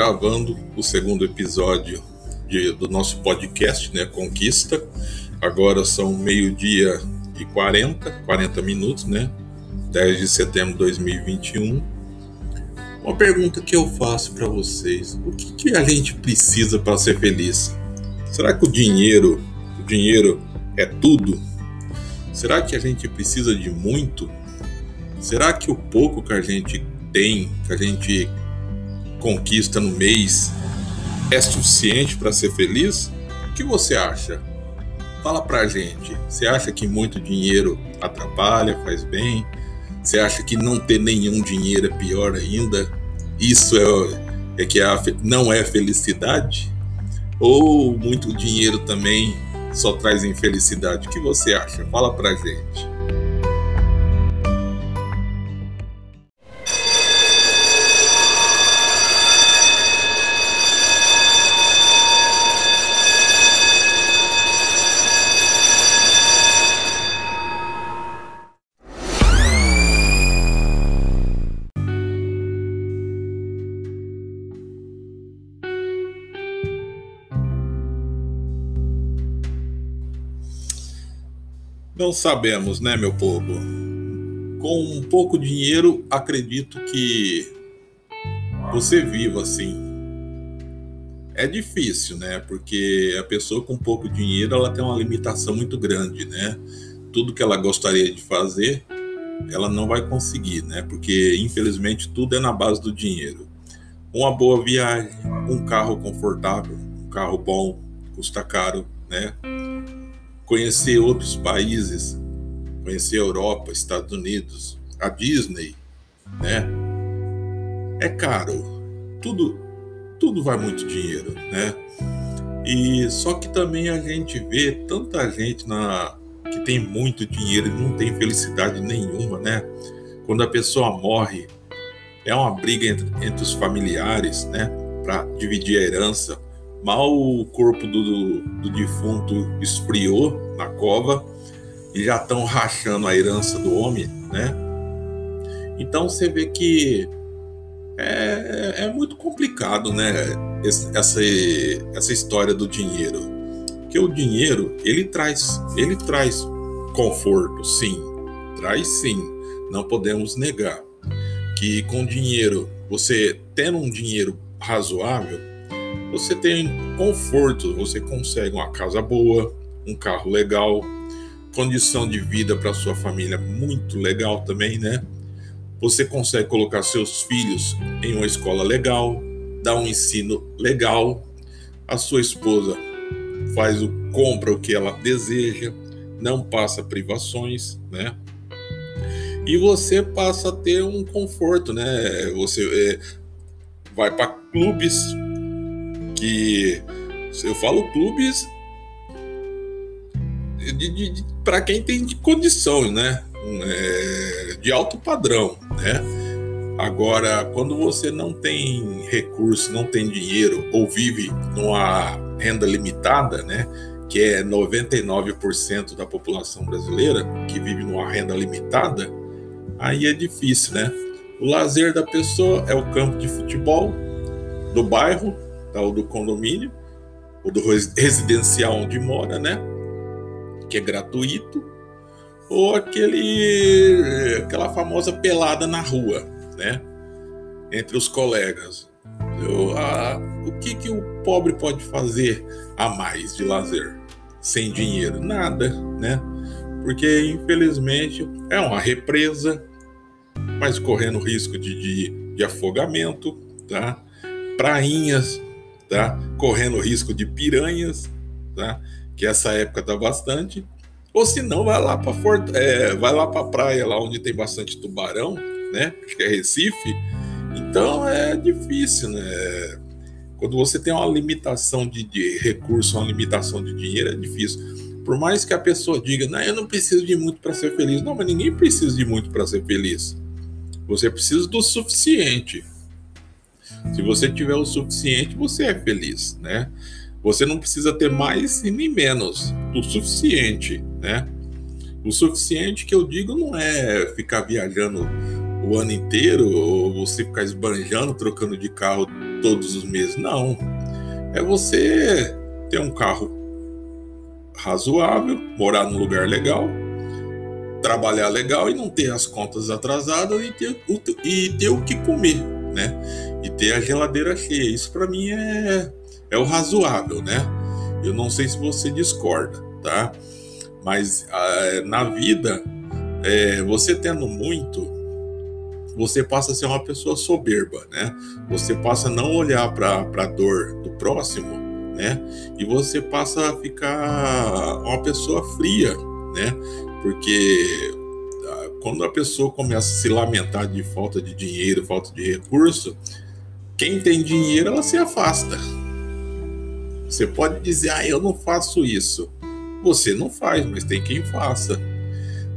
gravando o segundo episódio de, do nosso podcast, né, Conquista. Agora são meio-dia e 40, 40 minutos, né? 10 de setembro de 2021. Uma pergunta que eu faço para vocês: o que, que a gente precisa para ser feliz? Será que o dinheiro, o dinheiro é tudo? Será que a gente precisa de muito? Será que o pouco que a gente tem, que a gente conquista no mês, é suficiente para ser feliz? O que você acha? Fala pra gente. Você acha que muito dinheiro atrapalha, faz bem? Você acha que não ter nenhum dinheiro é pior ainda? Isso é, é que a, não é felicidade? Ou muito dinheiro também só traz infelicidade? O que você acha? Fala pra gente. Não sabemos, né, meu povo? Com um pouco dinheiro, acredito que você viva assim. É difícil, né? Porque a pessoa com pouco dinheiro, ela tem uma limitação muito grande, né? Tudo que ela gostaria de fazer, ela não vai conseguir, né? Porque infelizmente tudo é na base do dinheiro. Uma boa viagem, um carro confortável, um carro bom, custa caro, né? Conhecer outros países, conhecer a Europa, Estados Unidos, a Disney, né? É caro. Tudo tudo vai muito dinheiro, né? E só que também a gente vê tanta gente na que tem muito dinheiro e não tem felicidade nenhuma, né? Quando a pessoa morre, é uma briga entre, entre os familiares, né? Para dividir a herança Mal o corpo do, do defunto esfriou na cova e já estão rachando a herança do homem, né? Então você vê que é, é muito complicado, né? Essa, essa história do dinheiro. Porque o dinheiro, ele traz, ele traz conforto, sim. Traz sim. Não podemos negar. Que com dinheiro, você tendo um dinheiro razoável, você tem conforto, você consegue uma casa boa, um carro legal, condição de vida para sua família muito legal também, né? Você consegue colocar seus filhos em uma escola legal, dar um ensino legal, a sua esposa faz o compra o que ela deseja, não passa privações, né? E você passa a ter um conforto, né? Você é, vai para clubes que eu falo clubes para quem tem condições, né? É, de alto padrão, né? Agora, quando você não tem recurso, não tem dinheiro ou vive numa renda limitada, né? Que é 99% da população brasileira que vive numa renda limitada, aí é difícil, né? O lazer da pessoa é o campo de futebol do bairro, tá? o do condomínio, o do residencial onde mora, né? Que é gratuito, ou aquele aquela famosa pelada na rua, né? Entre os colegas. Eu, a, o que, que o pobre pode fazer a mais de lazer sem dinheiro? Nada, né? Porque infelizmente é uma represa, mas correndo risco de, de, de afogamento, tá? Prainhas tá? Correndo risco de piranhas, tá? Que essa época tá bastante. Ou se não, vai lá para Fort... é, vai lá para praia lá onde tem bastante tubarão, né? Acho que é Recife. Então é difícil, né? Quando você tem uma limitação de, de recurso, uma limitação de dinheiro, é difícil. Por mais que a pessoa diga, não, eu não preciso de muito para ser feliz. Não, mas ninguém precisa de muito para ser feliz. Você precisa do suficiente. Se você tiver o suficiente, você é feliz, né? Você não precisa ter mais e nem menos, o suficiente, né? O suficiente que eu digo não é ficar viajando o ano inteiro ou você ficar esbanjando, trocando de carro todos os meses. Não. É você ter um carro razoável, morar num lugar legal, trabalhar legal e não ter as contas atrasadas e ter, e ter o que comer, né? E ter a geladeira cheia. Isso para mim é, é o razoável, né? Eu não sei se você discorda, tá? Mas ah, na vida, é, você tendo muito, você passa a ser uma pessoa soberba, né? Você passa a não olhar para a dor do próximo, né? E você passa a ficar uma pessoa fria, né? Porque quando a pessoa começa a se lamentar de falta de dinheiro, falta de recurso, quem tem dinheiro ela se afasta. Você pode dizer, ah, eu não faço isso. Você não faz, mas tem quem faça.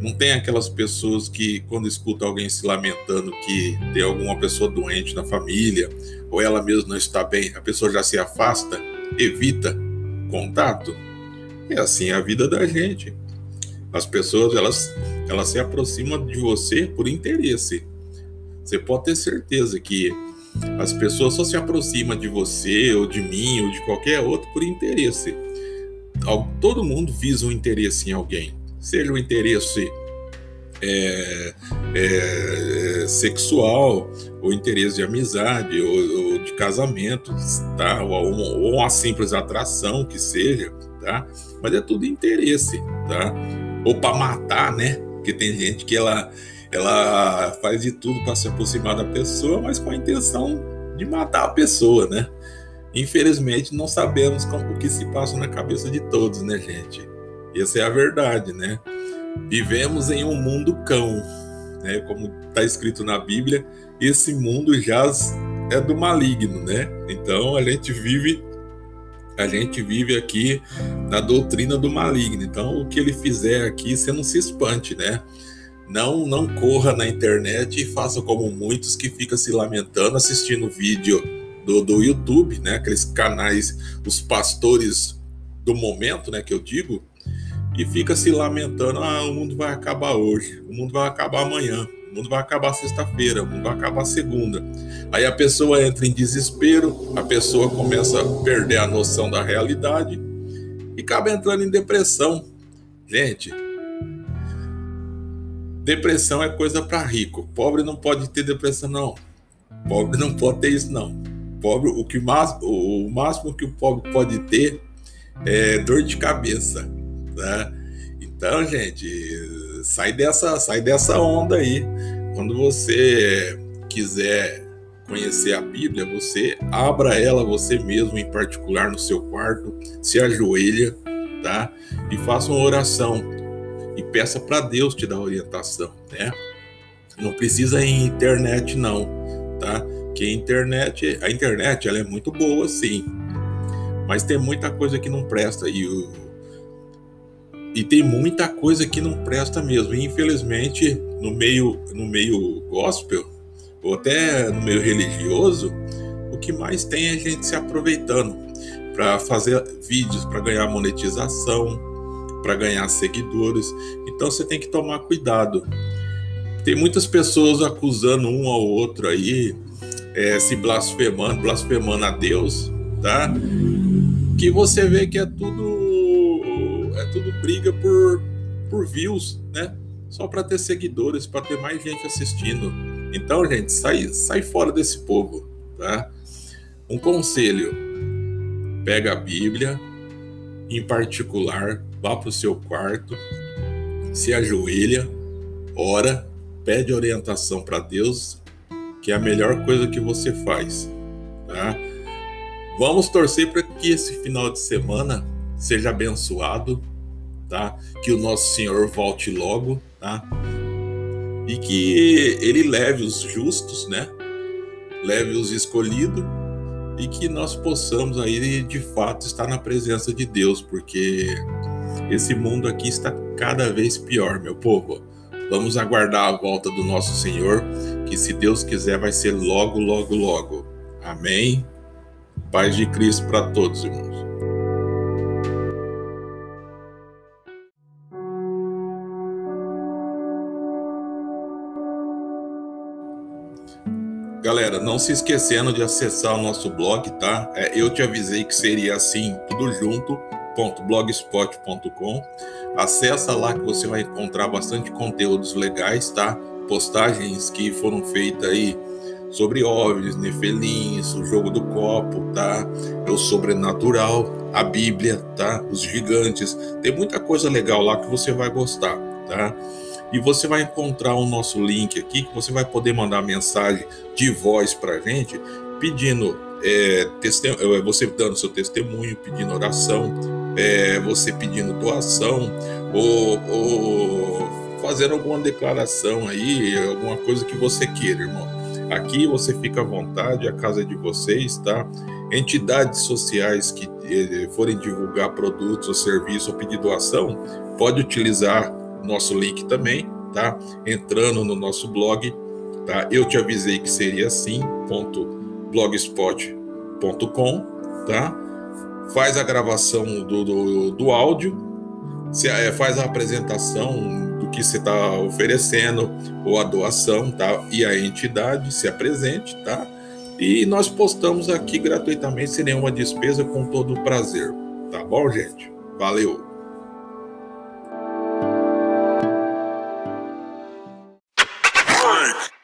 Não tem aquelas pessoas que, quando escuta alguém se lamentando que tem alguma pessoa doente na família, ou ela mesma não está bem, a pessoa já se afasta, evita contato. É assim a vida da gente. As pessoas elas, elas se aproximam de você por interesse. Você pode ter certeza que as pessoas só se aproximam de você, ou de mim, ou de qualquer outro por interesse. Todo mundo visa um interesse em alguém, seja o um interesse é, é, sexual, ou interesse de amizade, ou, ou de casamento, tá? ou, ou uma simples atração que seja, tá? mas é tudo interesse. Tá? ou para matar, né? Porque tem gente que ela, ela faz de tudo para se aproximar da pessoa, mas com a intenção de matar a pessoa, né? Infelizmente, não sabemos como, o que se passa na cabeça de todos, né, gente? Essa é a verdade, né? Vivemos em um mundo cão, né? Como está escrito na Bíblia, esse mundo já é do maligno, né? Então a gente vive a gente vive aqui na doutrina do maligno. Então, o que ele fizer aqui, você não se espante, né? Não, não corra na internet e faça como muitos que ficam se lamentando assistindo vídeo do, do YouTube, né? Aqueles canais, os pastores do momento, né? Que eu digo, e fica se lamentando: ah, o mundo vai acabar hoje, o mundo vai acabar amanhã. O mundo vai acabar sexta-feira, o mundo vai acabar segunda. Aí a pessoa entra em desespero, a pessoa começa a perder a noção da realidade e acaba entrando em depressão. Gente, depressão é coisa para rico. Pobre não pode ter depressão, não. Pobre não pode ter isso, não. Pobre, o, que mais, o máximo que o pobre pode ter é dor de cabeça. Né? Então, gente, sai dessa, sai dessa onda aí. Quando você quiser conhecer a Bíblia, você abra ela você mesmo, em particular no seu quarto, se ajoelha, tá? E faça uma oração e peça para Deus te dar orientação, né? Não precisa em internet não, tá? Que a internet, a internet ela é muito boa sim, mas tem muita coisa que não presta e o e tem muita coisa que não presta mesmo. E, infelizmente, no meio, no meio gospel, ou até no meio religioso, o que mais tem é gente se aproveitando para fazer vídeos, para ganhar monetização, para ganhar seguidores. Então você tem que tomar cuidado. Tem muitas pessoas acusando um ao outro aí, é, se blasfemando, blasfemando a Deus, tá? Que você vê que é tudo briga por, por views, né? Só para ter seguidores, para ter mais gente assistindo. Então, gente, sai, sai fora desse povo, tá? Um conselho: pega a Bíblia, em particular, vá para o seu quarto, se ajoelha, ora, pede orientação para Deus, que é a melhor coisa que você faz, tá? Vamos torcer para que esse final de semana seja abençoado, tá? Que o nosso Senhor volte logo, tá? E que ele leve os justos, né? Leve os escolhidos e que nós possamos aí de fato estar na presença de Deus, porque esse mundo aqui está cada vez pior, meu povo. Vamos aguardar a volta do nosso Senhor, que se Deus quiser vai ser logo, logo, logo. Amém. Paz de Cristo para todos, irmãos. Galera, não se esquecendo de acessar o nosso blog, tá? É, eu te avisei que seria assim, tudo junto, blogspot.com. Acessa lá que você vai encontrar bastante conteúdos legais, tá? Postagens que foram feitas aí sobre OVNIs, nefelins, o jogo do copo, tá? É o sobrenatural, a Bíblia, tá? Os gigantes. Tem muita coisa legal lá que você vai gostar, tá? E você vai encontrar o nosso link aqui que você vai poder mandar mensagem de voz para gente pedindo é, é, você dando seu testemunho, pedindo oração, é, você pedindo doação ou, ou fazendo alguma declaração aí, alguma coisa que você queira, irmão. Aqui você fica à vontade, a casa é de vocês, tá? Entidades sociais que eh, forem divulgar produtos ou serviços ou pedir doação, pode utilizar nosso link também, tá? Entrando no nosso blog, tá? Eu te avisei que seria assim, blogspot.com, tá? Faz a gravação do, do, do áudio, se, é, faz a apresentação que você está oferecendo, ou a doação, tá? E a entidade se apresente, tá? E nós postamos aqui gratuitamente, sem nenhuma despesa, com todo o prazer. Tá bom, gente? Valeu!